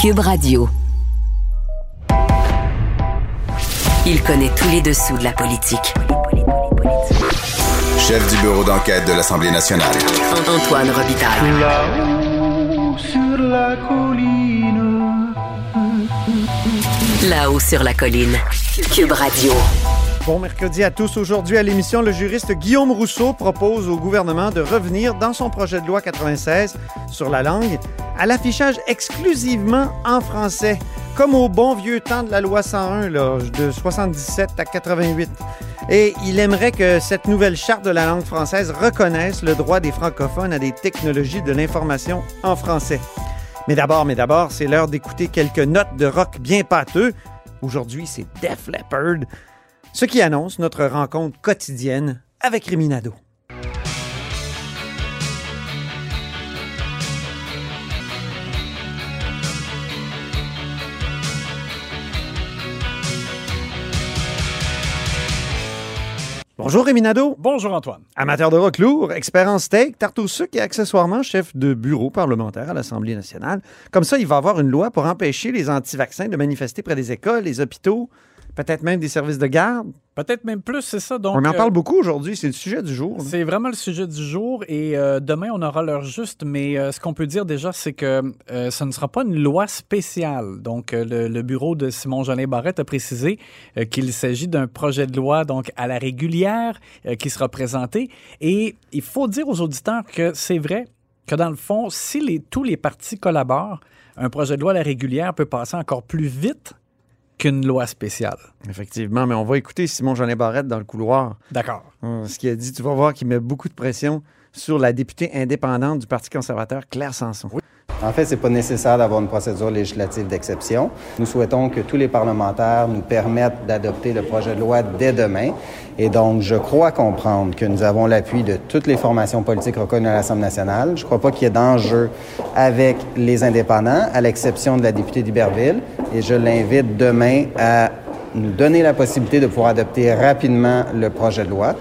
Cube Radio. Il connaît tous les dessous de la politique. Chef du bureau d'enquête de l'Assemblée nationale. Antoine Robitaille. Là-haut sur la colline. Là-haut sur la colline. Cube Radio. Bon mercredi à tous. Aujourd'hui à l'émission, le juriste Guillaume Rousseau propose au gouvernement de revenir dans son projet de loi 96 sur la langue à l'affichage exclusivement en français, comme au bon vieux temps de la loi 101 là, de 77 à 88. Et il aimerait que cette nouvelle charte de la langue française reconnaisse le droit des francophones à des technologies de l'information en français. Mais d'abord, mais d'abord, c'est l'heure d'écouter quelques notes de rock bien pâteux. Aujourd'hui, c'est Def Leppard, ce qui annonce notre rencontre quotidienne avec Réminado. Bonjour Réminado. Bonjour Antoine. Amateur de rock lourd, expert en steak, tarte au sucre et accessoirement chef de bureau parlementaire à l'Assemblée nationale. Comme ça, il va y avoir une loi pour empêcher les anti-vaccins de manifester près des écoles, les hôpitaux, peut-être même des services de garde. Peut-être même plus, c'est ça. Donc, On en euh, parle beaucoup aujourd'hui, c'est le sujet du jour. C'est vraiment le sujet du jour et euh, demain, on aura l'heure juste. Mais euh, ce qu'on peut dire déjà, c'est que ce ne sera pas une loi spéciale. Donc, le, le bureau de Simon-Jolin Barrette a précisé qu'il s'agit d'un projet de loi donc à la régulière qui sera présenté. Et il faut dire aux auditeurs que c'est vrai que dans le fond, si les, tous les partis collaborent, un projet de loi à la régulière peut passer encore plus vite qu'une loi spéciale. Effectivement, mais on va écouter Simon Jeanet Barrette dans le couloir. D'accord. Hum, Ce qu'il a dit, tu vas voir qu'il met beaucoup de pression sur la députée indépendante du Parti conservateur, Claire Sanson. En fait, c'est pas nécessaire d'avoir une procédure législative d'exception. Nous souhaitons que tous les parlementaires nous permettent d'adopter le projet de loi dès demain. Et donc, je crois comprendre que nous avons l'appui de toutes les formations politiques reconnues à l'Assemblée nationale. Je crois pas qu'il y ait d'enjeu avec les indépendants, à l'exception de la députée d'Iberville. Et je l'invite demain à nous donner la possibilité de pouvoir adopter rapidement le projet de loi.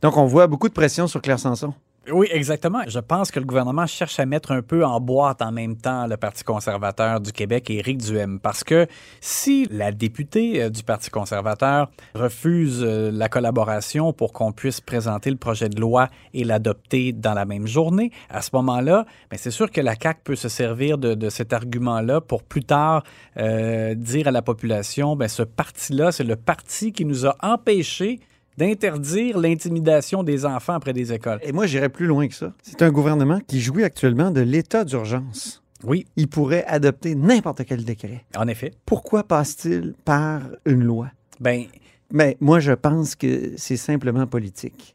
Donc, on voit beaucoup de pression sur Claire Sanson. Oui, exactement. Je pense que le gouvernement cherche à mettre un peu en boîte en même temps le Parti conservateur du Québec et Éric Duhem. Parce que si la députée euh, du Parti conservateur refuse euh, la collaboration pour qu'on puisse présenter le projet de loi et l'adopter dans la même journée, à ce moment-là, ben, c'est sûr que la CAQ peut se servir de, cet argument-là pour plus tard euh, dire à la population, ben, ce parti-là, c'est le parti qui nous a empêchés d'interdire l'intimidation des enfants après des écoles. Et moi, j'irais plus loin que ça. C'est un gouvernement qui jouit actuellement de l'état d'urgence. Oui, Il pourrait adopter n'importe quel décret. en effet. Pourquoi passe-t-il par une loi? Ben, Mais moi, je pense que c'est simplement politique.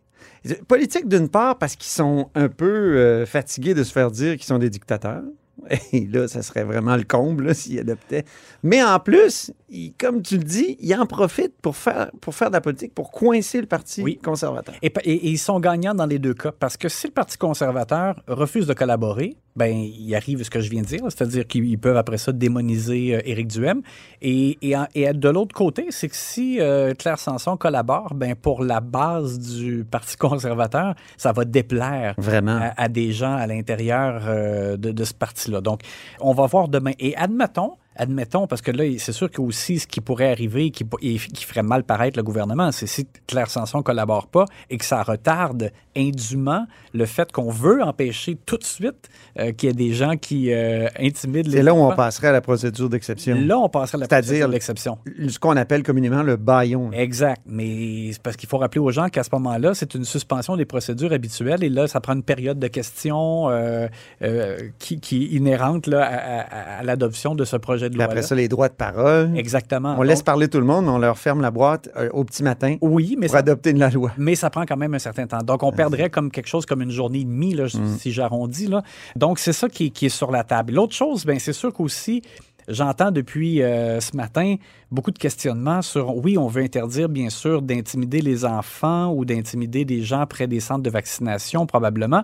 Politique, d'une part, parce qu'ils sont un peu euh, fatigués de se faire dire qu'ils sont des dictateurs. Et là, ça serait vraiment le comble là, s'ils adoptaient. Mais en plus, comme tu le dis, ils en profitent pour faire, pour faire de la politique, pour coincer le Parti Oui. conservateur. Et, pa- et- et ils sont gagnants dans les deux cas. Parce que si le Parti conservateur refuse de collaborer, ben il arrive ce que je viens de dire, c'est-à-dire qu'ils peuvent après ça démoniser euh, Éric Duhem. Et, et, en- et de l'autre côté, c'est que si euh, Claire Sanson collabore, ben pour la base du Parti conservateur, ça va déplaire Vraiment. à, à des gens à l'intérieur euh, de, de ce parti-là. Donc, on va voir demain. Et admettons, admettons, parce que là, c'est sûr que aussi ce qui pourrait arriver, qui, et qui ferait mal paraître le gouvernement, c'est si Claire Sanson collabore pas et que ça retarde indûment le fait qu'on veut empêcher tout de suite euh, qu'il y ait des gens qui euh, intimident les C'est là où on passerait à la procédure d'exception. Là, on passerait à la procédure de l'exception. Ce qu'on appelle communément le baillon. Exact. Mais parce qu'il faut rappeler aux gens qu'à ce moment-là, c'est une suspension des procédures habituelles et là, ça prend une période de questions euh, euh, qui, qui est inhérente là, à, à- à l'adoption de ce projet de loi. après ça, les droits de parole. Exactement. On laisse parler tout le monde, mais on leur ferme la boîte euh, au petit matin Oui, mais pour ça, adopter de la loi. mais ça prend quand même un certain temps. Donc, on perdrait comme quelque chose comme une journée et demie, là, si j'arrondis. Là. Donc, c'est ça qui, est- qui est sur la table. L'autre chose, ben, c'est sûr qu'aussi, j'entends depuis euh, ce matin beaucoup de questionnements sur, oui, on veut interdire, bien sûr, d'intimider les enfants ou d'intimider des gens près des centres de vaccination, probablement.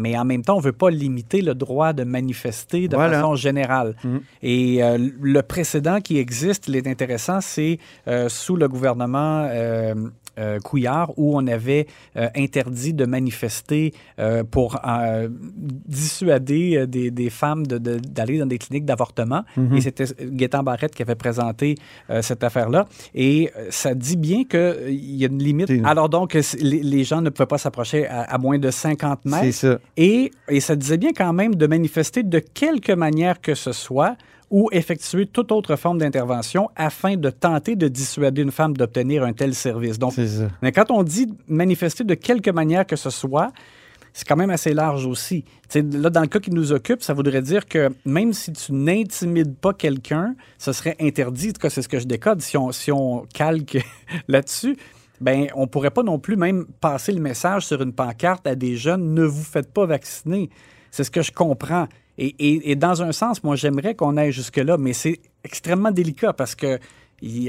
Mais en même temps, on ne veut pas limiter le droit de manifester de Voilà. façon générale. Et euh, le précédent qui existe, il est intéressant, c'est euh, sous le gouvernement euh, Couillard où on avait euh, interdit de manifester euh, pour euh, dissuader euh, des, des femmes de- de- d'aller dans des cliniques d'avortement. Mhm. Et c'était Gaétan Barrette qui avait présenté euh, cette affaire-là. Et euh, ça dit bien qu'il y a une limite. Alors donc, euh, les, les gens ne pouvaient pas s'approcher à, à moins de 50 C'est mètres. ça. Et, et ça disait bien quand même de manifester de quelque manière que ce soit ou effectuer toute autre forme d'intervention afin de tenter de dissuader une femme d'obtenir un tel service. Donc, mais quand on dit manifester de quelque manière que ce soit, c'est quand même assez large aussi. Là, dans le cas qui nous occupe, ça voudrait dire que même si tu n'intimides pas quelqu'un, ce serait interdit. En tout cas, c'est ce que je décode. Si on, si on calque là-dessus, ben, on pourrait pas non plus même passer le message sur une pancarte à des jeunes ne vous faites pas vacciner. C'est ce que je comprends. Et, et- et dans un sens, moi, j'aimerais qu'on aille jusque-là, mais c'est extrêmement délicat parce que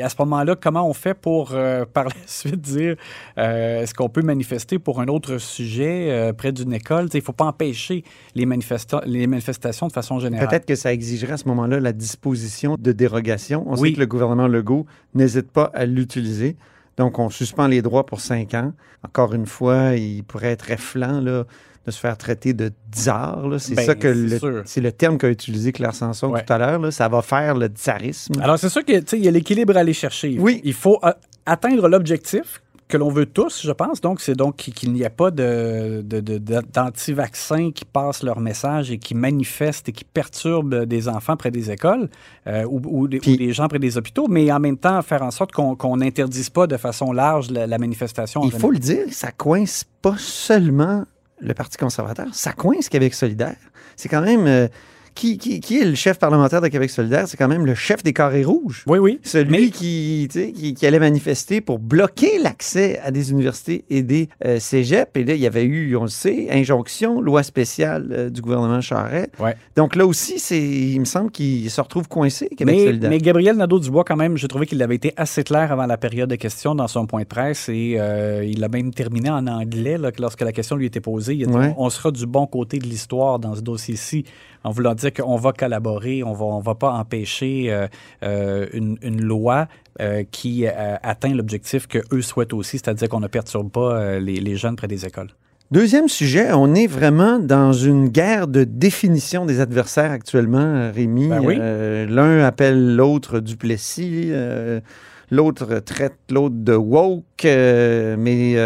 à ce moment-là, comment on fait pour, euh, par la suite, dire euh, est-ce qu'on peut manifester pour un autre sujet euh, près d'une école? Il ne faut pas empêcher les, manifesta- les manifestations de façon générale. Peut-être que ça exigerait à ce moment-là la disposition de dérogation. On Oui. sait que le gouvernement Legault n'hésite pas à l'utiliser. Donc, on suspend les droits pour cinq ans. Encore une fois, il pourrait être efflant là, de se faire traiter de tsar. C'est Ben, ça que c'est le- terme qu'a utilisé Claire Sanson Ouais. tout à l'heure. Ça va faire le tsarisme. Alors, c'est sûr qu'il y a l'équilibre à aller chercher. Oui. Il faut euh, atteindre l'objectif que l'on veut tous, je pense. Donc, c'est donc qu'il n'y a pas de, de- de- de- d'anti-vaccins qui passent leur message et qui manifestent et qui perturbent des enfants près des écoles euh, ou, ou des, Puis- ou des gens près des hôpitaux, mais en même temps, faire en sorte qu'on n'interdise pas de façon large la, la manifestation. Il faut le dire, ça coince pas seulement le Parti conservateur, ça coince Québec solidaire. C'est quand même... qui, qui- qui est le chef parlementaire de Québec solidaire? C'est quand même le chef des carrés rouges. Oui, oui. Celui Mais- qui, allait manifester pour bloquer l'accès à des universités et des euh, cégeps. Et là, il y avait eu, on le sait, injonction, loi spéciale euh, du gouvernement Charest. Ouais. Donc là aussi, c'est, il me semble qu'il se retrouve coincé, Québec Mais, solidaire. mais Gabriel Nadeau-Dubois, quand même, j'ai trouvé qu'il avait été assez clair avant la période de questions dans son point de presse et euh, il a même terminé en anglais là, lorsque la question lui était posée. Il a dit Ouais. on sera du bon côté de l'histoire dans ce dossier-ci, en voulant dire qu'on va collaborer, on va, on va pas empêcher euh, euh, une, une loi euh, qui atteint l'objectif que eux souhaitent aussi, c'est-à-dire qu'on ne perturbe pas les, les jeunes près des écoles. Deuxième sujet, on est vraiment dans une guerre de définition des adversaires actuellement, Rémi. Ben oui. Euh, L'un appelle l'autre Duplessis, euh, l'autre traite l'autre de woke, euh, mais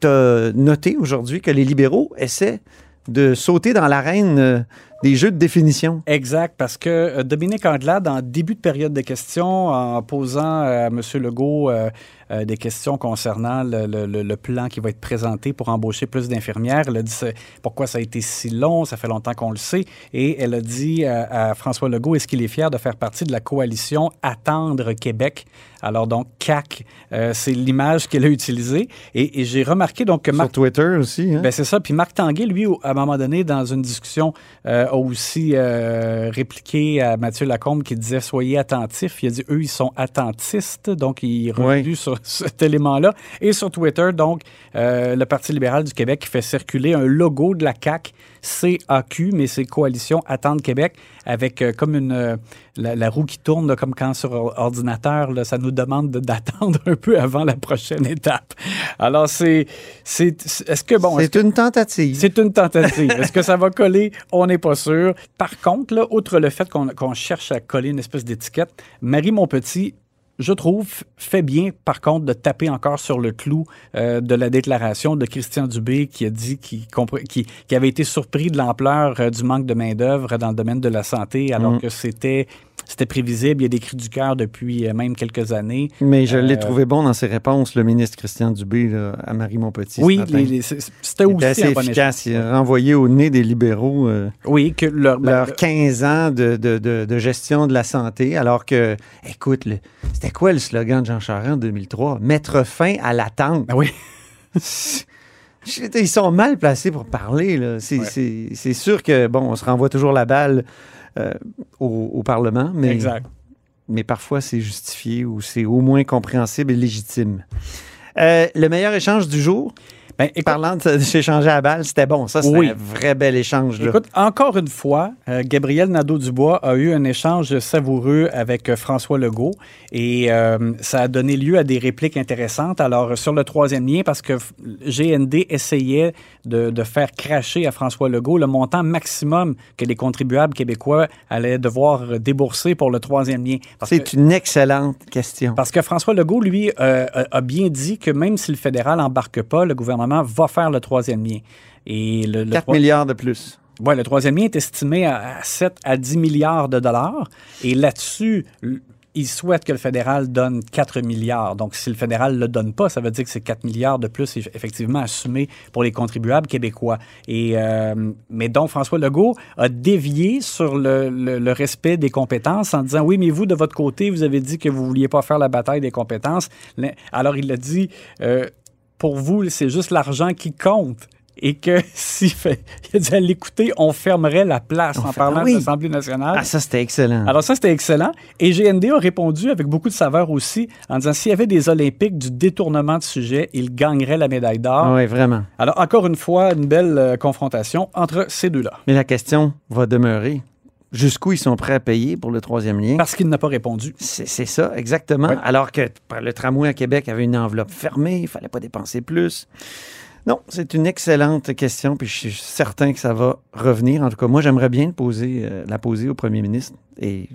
tu as noté aujourd'hui que les libéraux essaient de sauter dans l'arène des jeux de définition. Exact, parce que euh, Dominique Anglade, en début de période de questions, en posant à M. Legault euh, euh, des questions concernant le, le- le- le plan qui va être présenté pour embaucher plus d'infirmières, elle a dit pourquoi ça a été si long, ça fait longtemps qu'on le sait, et elle a dit à, à François Legault, est-ce qu'il est fier de faire partie de la coalition Attendre Québec? Alors donc, CAC, euh, c'est l'image qu'elle a utilisée, et, et j'ai remarqué donc que Sur Marc Twitter aussi. hein? ben, c'est ça. Puis Marc Tanguay, lui, à un moment donné, dans une discussion, euh, a aussi euh, répliqué à Mathieu Lacombe qui disait Soyez attentifs. Il a dit Eux, ils sont attentistes. Donc, il est revenu sur cet élément-là. Et sur Twitter, donc, euh, le Parti libéral du Québec qui fait circuler un logo de la CAQ, CAQ, mais c'est Coalition Attendre Québec, avec euh, comme une la, la roue qui tourne, là, comme quand sur or- ordinateur, là, ça nous demande de- d'attendre un peu avant la prochaine étape. Alors, c'est. c'est Est-ce que, bon. c'est une tentative. c'est une tentative. Est-ce que ça va coller? On n'est pas sûr. Par contre, là, outre le fait qu'on cherche à coller une espèce d'étiquette, Marie Monpetit, je trouve, fait bien, par contre, de taper encore sur le clou euh, de la déclaration de Christian Dubé qui a dit qu'il avait été surpris de l'ampleur euh, du manque de main-d'œuvre dans le domaine de la santé, alors Mm. que c'était c'était prévisible. Il y a des cris du cœur depuis euh, même quelques années. Mais je l'ai Euh, trouvé bon dans ses réponses, le ministre Christian Dubé là, à Marie Montpetit. Oui, c'était aussi assez efficace. Il a renvoyé au nez des libéraux euh, Oui, que leur, ben, leurs 15 ans de, de- de- de gestion de la santé, alors que, écoute, c'était quoi le slogan de Jean Charest en 2003? Mettre fin à l'attente. ben oui. Ils sont mal placés pour parler. Ouais. c'est sûr que, bon, on se renvoie toujours la balle euh, au, au Parlement, mais, Exact. mais parfois c'est justifié ou c'est au moins compréhensible et légitime. Euh, le meilleur échange du jour, Ben, écoute- Parlant de s'échanger à balle, c'était bon. Ça, c'était Oui. un vrai bel échange. Là. Écoute, encore une fois, euh, Gabriel Nadeau-Dubois a eu un échange savoureux avec euh, François Legault et euh, ça a donné lieu à des répliques intéressantes. Alors, sur le troisième lien, parce que GND essayait de, de faire cracher à François Legault le montant maximum que les contribuables québécois allaient devoir débourser pour le troisième lien. C'est une excellente question. parce que François Legault, lui, a a bien dit que même si le fédéral n'embarque pas, le gouvernement va faire le troisième lien. Et le, le 4 troi- milliards de plus. Ouais, le troisième lien est estimé à à 7 à 10 milliards de dollars. Et là-dessus, il souhaite que le fédéral donne 4 milliards. Donc, si le fédéral ne le donne pas, ça veut dire que c'est 4 milliards de plus eff- effectivement assumés pour les contribuables québécois. Et, euh, mais donc, François Legault a dévié sur le, le- le respect des compétences en disant, oui, mais vous, de votre côté, vous avez dit que vous ne vouliez pas faire la bataille des compétences. Alors, il a dit, euh, pour vous, c'est juste l'argent qui compte. Et que si il a dit à l'écouter, on fermerait la place On en parlant oui. de l'Assemblée nationale. Ah, ça, c'était excellent. Alors ça, c'était excellent. Et GND a répondu avec beaucoup de saveur aussi en disant s'il y avait des Olympiques du détournement de sujet, il gagnerait la médaille d'or. oui, vraiment. Alors encore une fois, une belle euh, confrontation entre ces deux-là. Mais la question va demeurer. Jusqu'où ils sont prêts à payer pour le troisième lien? Parce qu'il n'a pas répondu. C'est ça, exactement. Ouais. Alors que le tramway à Québec avait une enveloppe fermée, il fallait pas dépenser plus. Non, c'est une excellente question, puis je suis certain que ça va revenir. En tout cas, moi, j'aimerais bien le poser, euh, la poser au premier ministre. Et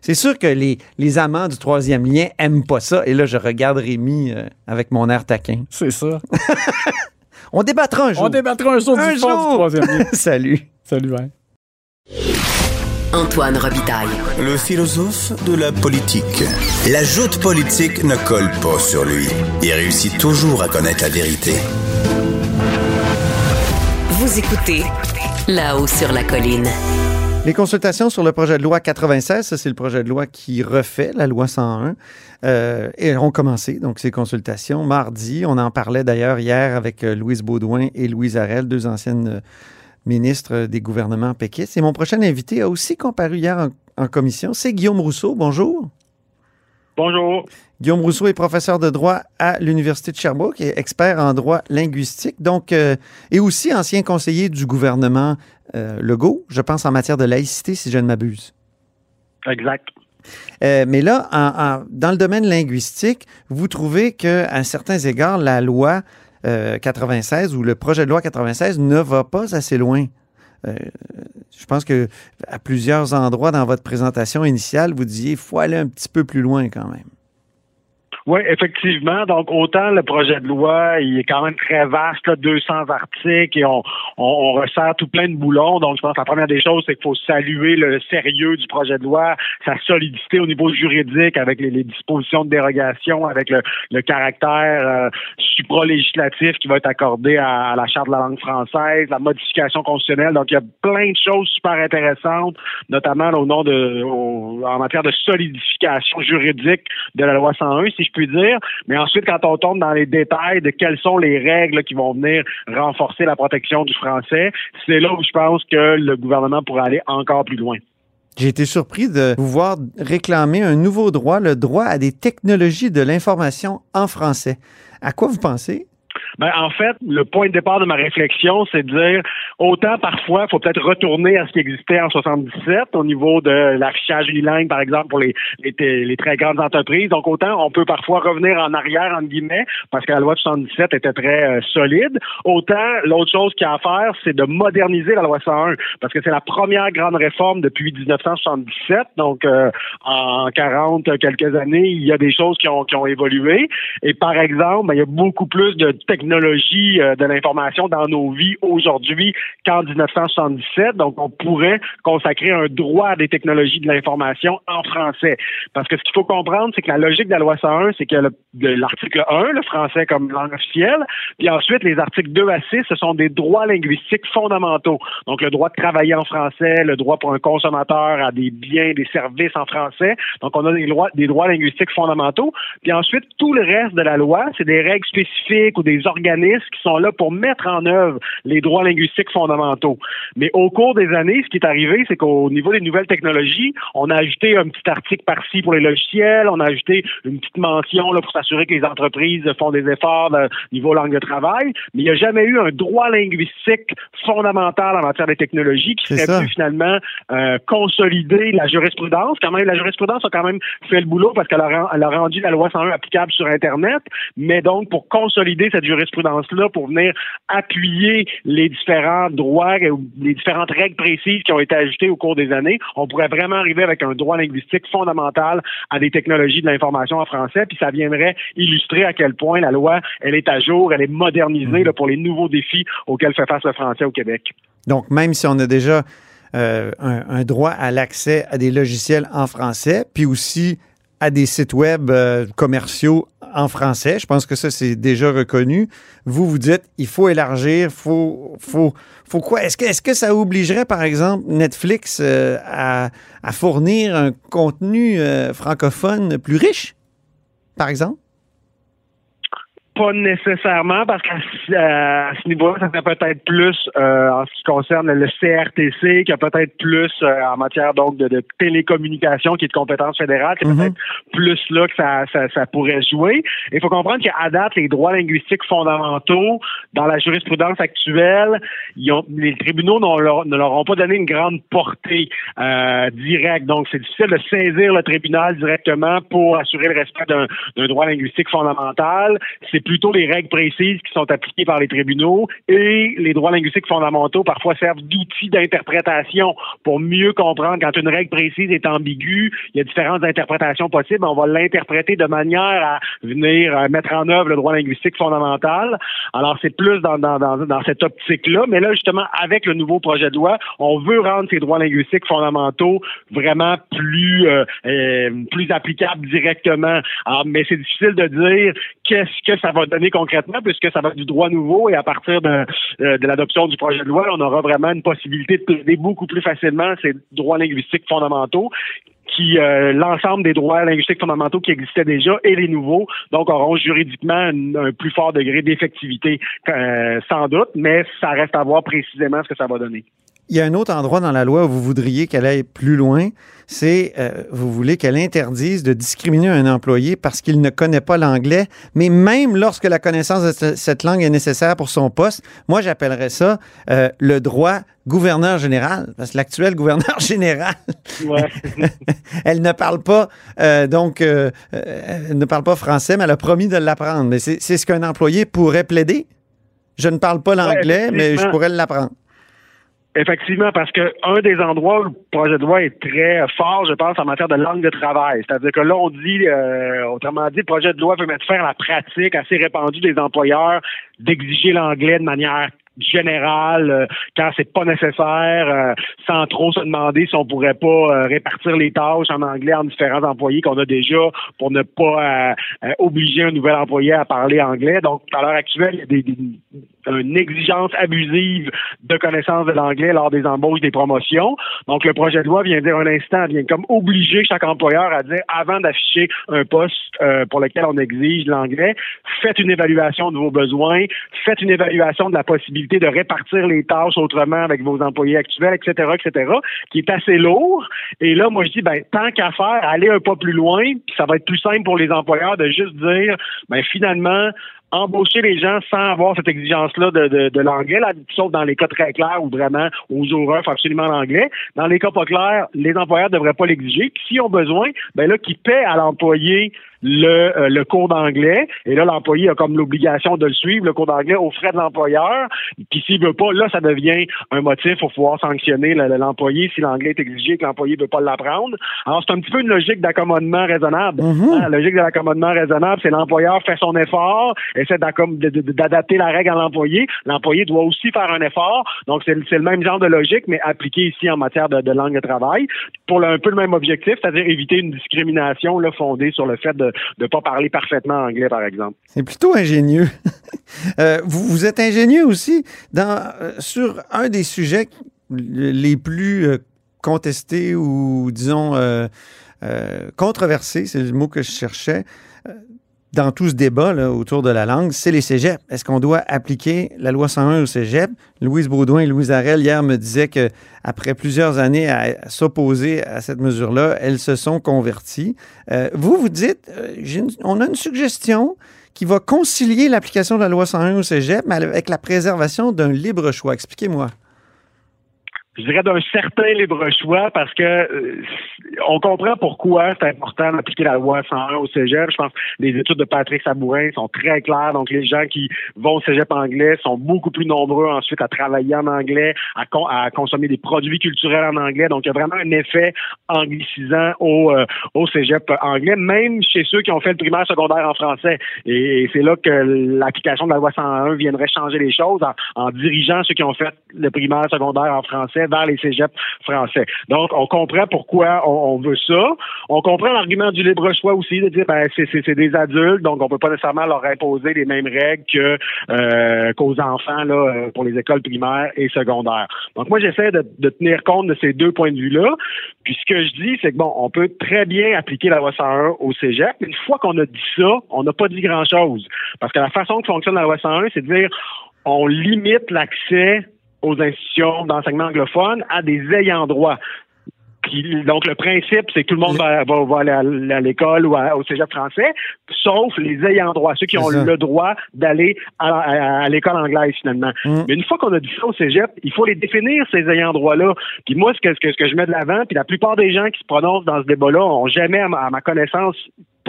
c'est sûr que les, les amants du troisième lien aiment pas ça. Et là, je regarde Rémi euh, avec mon air taquin. C'est ça. On débattra un jour. On débattra un jour Un du jour! du troisième lien. Salut. Salut, hein. Antoine Robitaille. Le philosophe de la politique. La joute politique ne colle pas sur lui. Il réussit toujours à connaître la vérité. Vous écoutez là-haut sur la colline. Les consultations sur le projet de loi 96, ça c'est le projet de loi qui refait la loi 101, euh, et ont commencé, donc ces consultations, mardi. On en parlait d'ailleurs hier avec euh, Louise Baudouin et Louise Arel, deux anciennes ministres des gouvernements péquistes. Et mon prochain invité a aussi comparu hier en, en commission, c'est Guillaume Rousseau. Bonjour. Bonjour. Guillaume Rousseau est professeur de droit à l'Université de Sherbrooke et expert en droit linguistique, donc, euh, et aussi ancien conseiller du gouvernement euh, Legault, je pense en matière de laïcité, si je ne m'abuse. Exact. Euh, mais là, en- en- dans le domaine linguistique, vous trouvez qu'à certains égards, la loi euh, 96 ou le projet de loi 96 ne va pas assez loin. Euh, je pense que à plusieurs endroits dans votre présentation initiale, vous disiez qu'il faut aller un petit peu plus loin quand même. Oui, effectivement. Donc, autant le projet de loi, il est quand même très vaste, là, 200 articles et on, on, on resserre tout plein de boulons. Donc, je pense que la première des choses, c'est qu'il faut saluer le sérieux du projet de loi, sa solidité au niveau juridique avec les, les dispositions de dérogation, avec le, le caractère euh, supra-législatif qui va être accordé à, à la Charte de la langue française, la modification constitutionnelle. Donc, il y a plein de choses super intéressantes, notamment au nom de, au- en matière de solidification juridique de la loi 101, si je puis dire. Mais ensuite, quand on tombe dans les détails de quelles sont les règles qui vont venir renforcer la protection du français, c'est là où je pense que le gouvernement pourrait aller encore plus loin. J'ai été surpris de vous voir réclamer un nouveau droit, le droit à des technologies de l'information en français. À quoi vous pensez? Ben, en fait, le point de départ de ma réflexion, c'est de dire autant parfois, il faut peut-être retourner à ce qui existait en 77 au niveau de l'affichage unilingue, par exemple, pour les, les, les très grandes entreprises. Donc, autant on peut parfois revenir en arrière, entre guillemets, parce que la loi de 77 était très euh, solide. Autant, l'autre chose qu'il y a à faire, c'est de moderniser la loi 101, parce que c'est la première grande réforme depuis 1977. Donc, euh, en 40 quelques années, il y a des choses qui ont, qui ont évolué. Et par exemple, ben, il y a beaucoup plus de technologie euh, de l'information dans nos vies aujourd'hui qu'en 1977. Donc, on pourrait consacrer un droit des technologies de l'information en français. Parce que ce qu'il faut comprendre, c'est que la logique de la loi 101, c'est que l'article 1, le français comme langue officielle, puis ensuite, les articles 2 à 6, ce sont des droits linguistiques fondamentaux. Donc, le droit de travailler en français, le droit pour un consommateur à des biens, des services en français. Donc, on a des droits, linguistiques fondamentaux. Puis ensuite, tout le reste de la loi, c'est des règles spécifiques ou des organismes qui sont là pour mettre en œuvre les droits linguistiques fondamentaux. Mais au cours des années, ce qui est arrivé, c'est qu'au niveau des nouvelles technologies, on a ajouté un petit article par-ci pour les logiciels, on a ajouté une petite mention là, pour s'assurer que les entreprises font des efforts au niveau langue de travail, mais il n'y a jamais eu un droit linguistique fondamental en matière de technologies qui serait pu finalement euh, consolider la jurisprudence. Quand même, la jurisprudence a quand même fait le boulot parce qu'elle a, a rendu la loi 101 applicable sur Internet, mais donc pour consolider cette jurisprudence-là, pour venir appuyer les différents droits, les différentes règles précises qui ont été ajoutées au cours des années, on pourrait vraiment arriver avec un droit linguistique fondamental à des technologies de l'information en français, puis ça viendrait illustrer à quel point la loi, elle est à jour, elle est modernisée là, pour les nouveaux défis auxquels fait face le français au Québec. Donc, même si on a déjà euh, un, droit à l'accès à des logiciels en français, puis aussi à des sites web euh, commerciaux en français. Je pense que ça, c'est déjà reconnu. Vous, vous dites, il faut élargir, faut, faut, faut quoi? Est-ce que, est-ce que ça obligerait, par exemple, Netflix euh, à, à, fournir un contenu francophone plus riche, par exemple? Pas nécessairement, parce qu'à ce niveau-là, ça fait peut-être plus euh, en ce qui concerne le CRTC, qui a peut-être plus euh, en matière donc de, de, télécommunication, qui est de compétence fédérale, c'est mhm. peut-être plus là que ça, ça, ça pourrait jouer. Il faut comprendre qu'à date, les droits linguistiques fondamentaux, dans la jurisprudence actuelle, ils ont, les tribunaux ne leur ont pas donné une grande portée euh, directe. Donc, c'est difficile de saisir le tribunal directement pour assurer le respect d'un droit linguistique fondamental. C'est plutôt les règles précises qui sont appliquées par les tribunaux et les droits linguistiques fondamentaux parfois servent d'outils d'interprétation pour mieux comprendre quand une règle précise est ambiguë, il y a différentes interprétations possibles, on va l'interpréter de manière à venir euh, mettre en œuvre le droit linguistique fondamental. Alors c'est plus dans, dans, dans, cette optique-là, mais là justement avec le nouveau projet de loi, on veut rendre ces droits linguistiques fondamentaux vraiment plus euh, euh, plus applicables directement. Alors, mais c'est difficile de dire qu'est-ce que ça va donner concrètement, puisque ça va être du droit nouveau et à partir de, euh, de l'adoption du projet de loi, on aura vraiment une possibilité de plaider beaucoup plus facilement ces droits linguistiques fondamentaux qui euh, l'ensemble des droits linguistiques fondamentaux qui existaient déjà et les nouveaux, donc auront juridiquement un, plus fort degré d'effectivité, euh, sans doute, mais ça reste à voir précisément ce que ça va donner. Il y a un autre endroit dans la loi où vous voudriez qu'elle aille plus loin, c'est euh, vous voulez qu'elle interdise de discriminer un employé parce qu'il ne connaît pas l'anglais, mais même lorsque la connaissance de cette langue est nécessaire pour son poste, moi j'appellerais ça euh, le droit gouverneur général, parce que l'actuel gouverneur général, elle ne parle pas euh, donc elle ne parle pas français, mais elle a promis de l'apprendre. Mais c'est ce qu'un employé pourrait plaider. Je ne parle pas l'anglais, mais je pourrais l'apprendre. Effectivement, parce que un des endroits où le projet de loi est très fort, je pense, en matière de langue de travail. C'est-à-dire que là, on dit, euh, autrement dit, le projet de loi veut mettre fin à la pratique assez répandue des employeurs d'exiger l'anglais de manière générale euh, quand c'est pas nécessaire, euh, sans trop se demander si on pourrait pas euh, répartir les tâches en anglais en différents employés qu'on a déjà pour ne pas obliger un nouvel employé à parler anglais. Donc, à l'heure actuelle, il y a des, une exigence abusive de connaissance de l'anglais lors des embauches, des promotions. Donc, le projet de loi vient dire un instant, vient comme obliger chaque employeur à dire, avant d'afficher un poste pour lequel on exige l'anglais, faites une évaluation de vos besoins, faites une évaluation de la possibilité de répartir les tâches autrement avec vos employés actuels, etc., etc., qui est assez lourd. Et là, moi, je dis, ben, tant qu'à faire, aller un pas plus loin, puis ça va être plus simple pour les employeurs de juste dire, ben, finalement, embaucher les gens sans avoir cette exigence-là de, de, de l'anglais, sauf dans les cas très clairs où vraiment aux il faut absolument l'anglais. Dans les cas pas clairs, les employeurs ne devraient pas l'exiger. Puis s'ils ont besoin, ben là, qu'ils paient à l'employé le, euh, le cours d'anglais. Et là, l'employé a comme l'obligation de le suivre, le cours d'anglais, aux frais de l'employeur. Puis s'il veut pas, là, ça devient un motif pour pouvoir sanctionner l'employé si l'anglais est exigé et que l'employé veut pas l'apprendre. Alors, c'est un petit peu une logique d'accommodement raisonnable. Mm-hmm. Hein, la logique de l'accommodement raisonnable, c'est l'employeur fait son effort, essaie d'adapter la règle à l'employé. L'employé doit aussi faire un effort. Donc, c'est le même genre de logique, mais appliqué ici en matière de, de langue de travail pour un peu le même objectif, c'est-à-dire éviter une discrimination là, fondée sur le fait de ne pas parler parfaitement anglais, par exemple. C'est plutôt ingénieux. Euh, vous, êtes ingénieux aussi dans, euh, sur un des sujets les plus euh, contestés ou, disons, controversés, c'est le mot que je cherchais. Dans tout ce débat là, autour de la langue, c'est les cégeps. Est-ce qu'on doit appliquer la loi 101 au cégep? Louise Baudouin et Louise Arel, hier, me disaient qu'après plusieurs années à, s'opposer à cette mesure-là, elles se sont converties. Euh, vous, vous dites, euh, on a une suggestion qui va concilier l'application de la loi 101 au cégep, mais avec la préservation d'un libre choix. Expliquez-moi je dirais d'un certain libre choix parce que euh, on comprend pourquoi c'est important d'appliquer la loi 101 au cégep. Je pense que les études de Patrick Sabourin sont très claires. Donc, les gens qui vont au cégep anglais sont beaucoup plus nombreux ensuite à travailler en anglais, à, consommer des produits culturels en anglais. Donc, il y a vraiment un effet anglicisant au, euh, cégep anglais, même chez ceux qui ont fait le primaire secondaire en français. Et, c'est là que l'application de la loi 101 viendrait changer les choses en, en dirigeant ceux qui ont fait le primaire secondaire en français vers les français. Donc, on comprend pourquoi on, veut ça. On comprend l'argument du libre choix aussi, de dire ben c'est des adultes, donc on peut pas nécessairement leur imposer les mêmes règles que euh, qu'aux enfants là euh, pour les écoles primaires et secondaires. Donc moi j'essaie de, tenir compte de ces deux points de vue-là. Puis ce que je dis, c'est que bon, on peut très bien appliquer la loi 101 au cégep. Une fois qu'on a dit ça, on n'a pas dit grand-chose. Parce que la façon que fonctionne la loi 101, c'est de dire on limite l'accès aux institutions d'enseignement anglophone à des ayants droit. donc, le principe, c'est que tout le monde va, aller à, l'école ou au cégep français, sauf les ayants droit, ceux qui ont le droit d'aller à, l'école anglaise, finalement. Mm. Mais une fois qu'on a dit ça au cégep, il faut les définir, ces ayants droit-là. Puis moi, ce que, ce que, je mets de l'avant, puis la plupart des gens qui se prononcent dans ce débat-là ont jamais, à ma connaissance,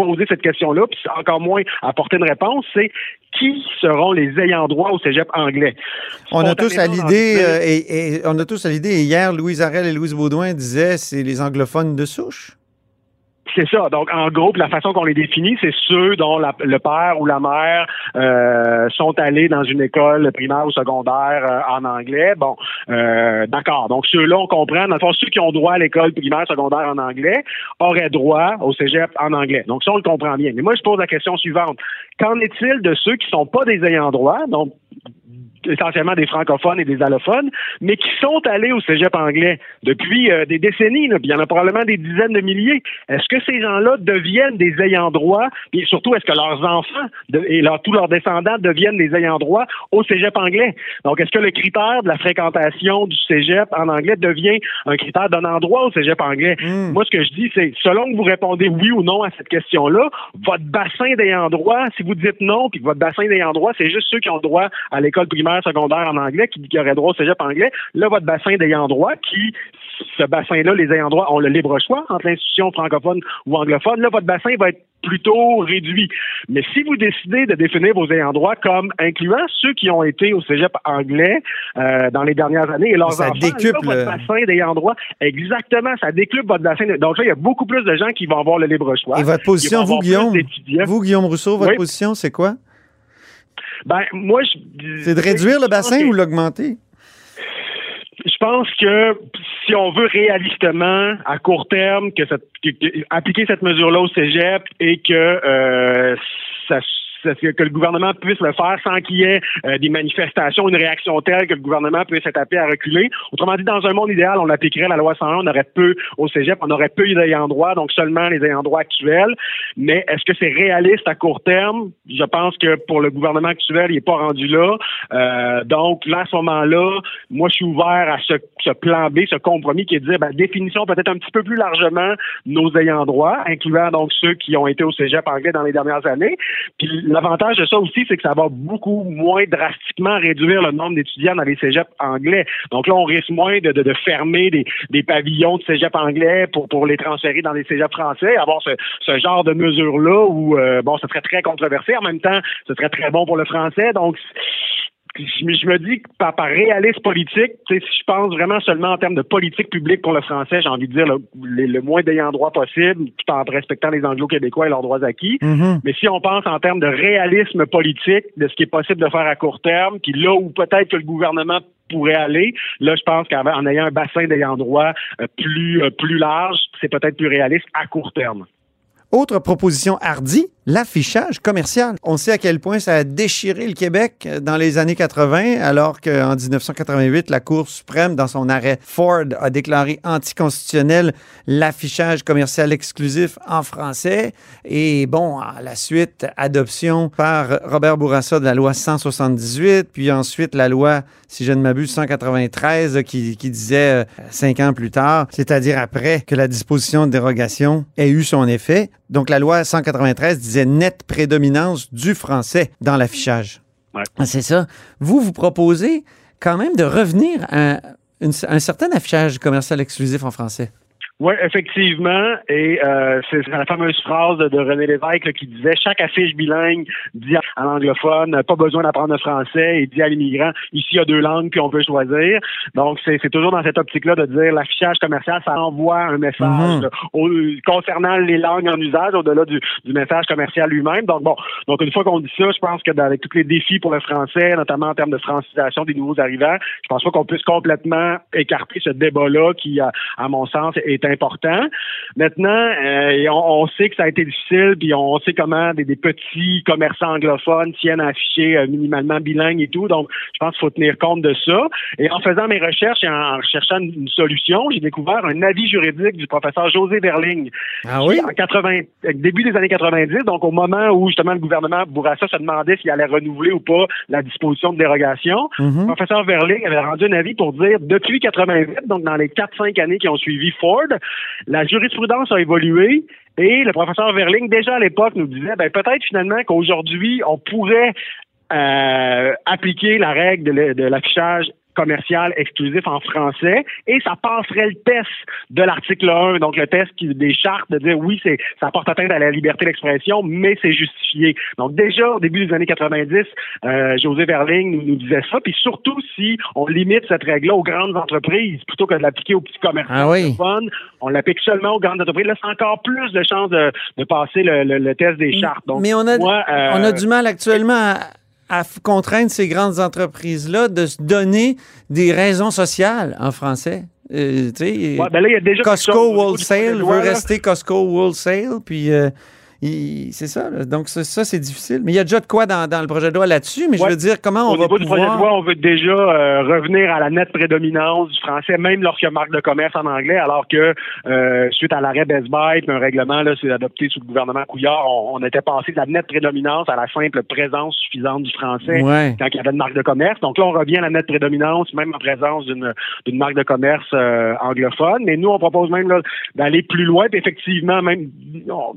poser cette question-là, puis encore moins apporter une réponse, c'est qui seront les ayants droit au cégep anglais? On a tous à l'idée, euh, et, on a tous à l'idée, hier, Louise Arel et Louise Baudouin disaient c'est les anglophones de souche. C'est ça. Donc, en gros, la façon qu'on les définit, c'est ceux dont le père ou la mère euh, sont allés dans une école primaire ou secondaire euh, en anglais. Bon, euh, d'accord. Donc, ceux-là, on comprend. Dans le fond, ceux qui ont droit à l'école primaire, secondaire en anglais auraient droit au cégep en anglais. Donc, ça, on le comprend bien. Mais moi, je pose la question suivante. Qu'en est-il de ceux qui sont pas des ayants droit, donc essentiellement des francophones et des allophones, mais qui sont allés au cégep anglais depuis euh, des décennies. Là, puis il y en a probablement des dizaines de milliers. Est-ce que ces gens-là deviennent des ayants droit, et surtout est-ce que leurs enfants et tous leurs descendants deviennent des ayants droit au cégep anglais? Donc, est-ce que le critère de la fréquentation du cégep en anglais devient un critère donnant droit au cégep anglais? Hmm. Moi, ce que je dis, c'est selon que vous répondez oui ou non à cette question-là, votre bassin d'ayants droit, si vous dites non, puis que votre bassin d'ayants droit, c'est juste ceux qui ont droit à l'école primaire secondaire en anglais, qui, qui aurait droit au cégep anglais. Là, votre bassin d'ayants droit, qui, ce bassin-là, les ayants droit ont le libre choix entre l'institution francophone ou anglophone. Là, votre bassin va être plutôt réduit. Mais si vous décidez de définir vos ayants droit comme incluant ceux qui ont été au cégep anglais euh, dans les dernières années et leurs ça enfants, décuple... votre bassin d'ayants droit, exactement, ça décuple votre bassin. Donc là, il y a beaucoup plus de gens qui vont avoir le libre choix. Et votre position, vous, Guillaume, vous, Guillaume Rousseau, votre position, c'est quoi? Ben, moi, je. C'est de réduire le bassin ou l'augmenter? Je pense que si on veut réalistement, à court terme, que, cette, appliquer cette mesure-là au cégep et que euh, ça que le gouvernement puisse le faire sans qu'il y ait euh, des manifestations, une réaction telle que le gouvernement puisse être à reculer. Autrement dit, dans un monde idéal, on appliquerait la loi 101, on aurait peu au cégep, on aurait peu d'ayants droit, donc seulement les ayants droit actuels. Mais est-ce que c'est réaliste à court terme? Je pense que pour le gouvernement actuel, il n'est pas rendu là. Euh, donc, là, à ce moment-là, moi, je suis ouvert à ce, plan B, ce compromis qui est de dire, ben, définition peut-être un petit peu plus largement nos ayants droit, incluant donc ceux qui ont été au cégep anglais dans les dernières années. Puis L'avantage de ça aussi, c'est que ça va beaucoup moins drastiquement réduire le nombre d'étudiants dans les cégeps anglais. Donc là, on risque moins de, de, fermer des, des, pavillons de cégep anglais pour, pour les transférer dans les cégeps français, avoir ce, ce genre de mesures-là où, euh, bon, ce serait très controversé. En même temps, ce serait très bon pour le français. Donc, je, me dis que par, par réalisme politique, si je pense vraiment seulement en termes de politique publique pour le français, j'ai envie de dire le, le, moins d'ayant droit possible, tout en respectant les anglo-québécois et leurs droits acquis. Mm-hmm. Mais si on pense en termes de réalisme politique, de ce qui est possible de faire à court terme, puis là où peut-être que le gouvernement pourrait aller, là, je pense qu'en ayant un bassin d'ayant droit euh, plus, euh, plus large, c'est peut-être plus réaliste à court terme. Autre proposition hardie, l'affichage commercial. On sait à quel point ça a déchiré le Québec dans les années 80, alors qu'en 1988, la Cour suprême, dans son arrêt Ford, a déclaré anticonstitutionnel l'affichage commercial exclusif en français. Et bon, à la suite, adoption par Robert Bourassa de la loi 178, puis ensuite la loi, si je ne m'abuse, 193, qui, qui disait euh, cinq ans plus tard, c'est-à-dire après que la disposition de dérogation ait eu son effet. Donc la loi 193 disait nette prédominance du français dans l'affichage. Ouais. Ah, C'est ça. Vous, vous proposez quand même de revenir à un certain affichage commercial exclusif en français. Oui, effectivement. Et euh, c'est la fameuse phrase de, René Lévesque là, qui disait chaque affiche bilingue dit à l'anglophone pas besoin d'apprendre le français et dit à l'immigrant ici il y a deux langues puis on peut choisir. Donc c'est toujours dans cette optique-là de dire l'affichage commercial ça envoie un message Mhm. au- concernant les langues en usage au-delà du, du message commercial lui-même. Donc bon, donc une fois qu'on dit ça, je pense que dans- avec tous les défis pour le français, notamment en termes de francisation des nouveaux arrivants, je pense pas qu'on puisse complètement écarter ce débat-là qui, à, à mon sens, est important. Maintenant, euh, on, on sait que ça a été difficile, puis on sait comment des, des petits commerçants anglophones tiennent à afficher euh, minimalement bilingue et tout. Donc, je pense qu'il faut tenir compte de ça. Et en faisant mes recherches et en cherchant une, solution, j'ai découvert un avis juridique du professeur José Verling Ah qui, en 80, euh, début des années 90, donc au moment où justement le gouvernement Bourassa se demandait s'il allait renouveler ou pas la disposition de dérogation, Mhm. le professeur Verling avait rendu un avis pour dire depuis 88, donc dans les 4-5 années qui ont suivi Ford, la jurisprudence a évolué et le professeur Verling, déjà à l'époque, nous disait ben, peut-être finalement qu'aujourd'hui, on pourrait euh, appliquer la règle de l'affichage commercial exclusif en français et ça passerait le test de l'article 1, donc le test qui, des chartes de dire oui, c'est ça porte atteinte à la liberté d'expression, mais c'est justifié. Donc déjà au début des années 90, euh, José Verling nous, nous disait ça, puis surtout si on limite cette règle-là aux grandes entreprises plutôt que de l'appliquer aux petits commerçants Ah oui. on l'applique seulement aux grandes entreprises. Là, c'est encore plus de chances de, de passer le, le- le test des chartes. Donc, Mais on a, moi, euh, on a du mal actuellement à, à contraindre ces grandes entreprises-là de se donner des raisons sociales en français. Euh, tu sais, ouais, ben là, y a déjà Costco Wholesale veut rester Costco Wholesale, puis euh, c'est ça. là. Donc ça, ça, c'est difficile. Mais il y a déjà de quoi dans, dans le projet de loi là-dessus, mais je veux dire, comment on Au va niveau du projet de pouvoir... loi, on veut déjà euh, revenir à la nette prédominance du français, même lorsqu'il y a marque de commerce en anglais, alors que euh, suite à l'arrêt Best Buy, puis un règlement, là, c'est adopté sous le gouvernement Couillard, on, on était passé de la nette prédominance à la simple présence suffisante du français Ouais. quand il y avait une marque de commerce. Donc là, on revient à la nette prédominance, même en présence d'une d'une marque de commerce euh, anglophone. Mais nous, on propose même d'aller plus loin, puis effectivement, même on-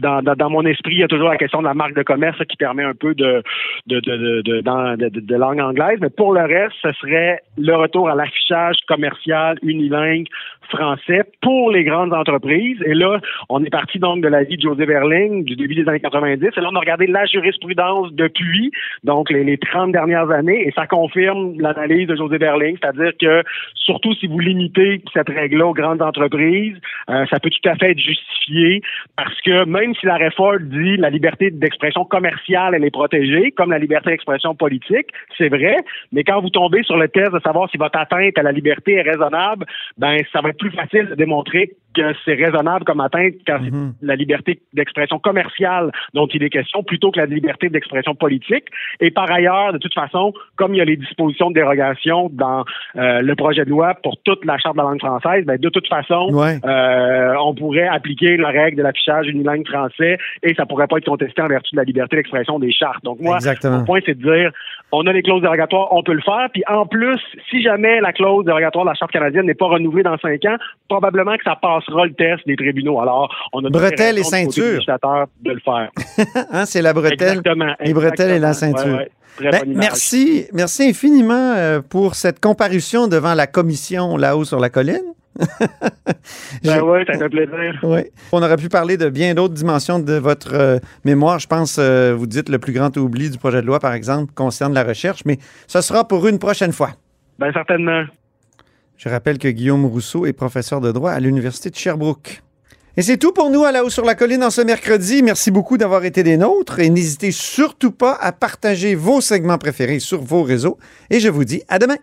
dans, mon esprit, il y a toujours la question de la marque de commerce qui permet un peu de, de- de- de langue anglaise. Mais pour le reste, ce serait le retour à l'affichage commercial unilingue français pour les grandes entreprises. Et là, on est parti donc de l'avis de José Verling du début des années 90. Et là, on a regardé la jurisprudence depuis, donc les, les 30 dernières années, et ça confirme l'analyse de José Verling, c'est-à-dire que surtout si vous limitez cette règle-là aux grandes entreprises, euh, ça peut tout à fait être justifié parce que même si la réforme dit la liberté d'expression commerciale, elle est protégée, comme la liberté d'expression politique, c'est vrai, mais quand vous tombez sur le test de savoir si votre atteinte à la liberté est raisonnable, ben ça va être plus facile de démontrer que c'est raisonnable comme atteinte quand c'est la liberté d'expression commerciale dont il est question plutôt que la liberté d'expression politique. Et par ailleurs, de toute façon, comme il y a les dispositions de dérogation dans euh, le projet de loi pour toute la charte de la langue française, ben de toute façon, Ouais. euh, on pourrait appliquer la règle de l'affichage unilingue français et ça pourrait pas être contesté en vertu de la liberté d'expression des chartes. Donc moi, Exactement. mon point, c'est de dire, on a les clauses dérogatoires, on peut le faire. Puis en plus, si jamais la clause dérogatoire de la Charte canadienne n'est pas renouvelée dans cinq ans, probablement que ça passera le test des tribunaux. Alors, on a Bretelles et législateur de le faire. Hein, c'est la bretelle. Exactement. les bretelles et la ceinture. Ouais, ouais. Ben, merci, merci infiniment euh, pour cette comparution devant la commission là-haut sur la colline. Ben ouais, ça fait plaisir. Oui. On aurait pu parler de bien d'autres dimensions de votre euh, mémoire. Je pense, euh, vous dites, le plus grand oubli du projet de loi, par exemple, concerne la recherche, mais ce sera pour une prochaine fois. Ben certainement. Je rappelle que Guillaume Rousseau est professeur de droit à l'Université de Sherbrooke. Et c'est tout pour nous à la haut sur la colline en ce mercredi. Merci beaucoup d'avoir été des nôtres et n'hésitez surtout pas à partager vos segments préférés sur vos réseaux. Et je vous dis à demain.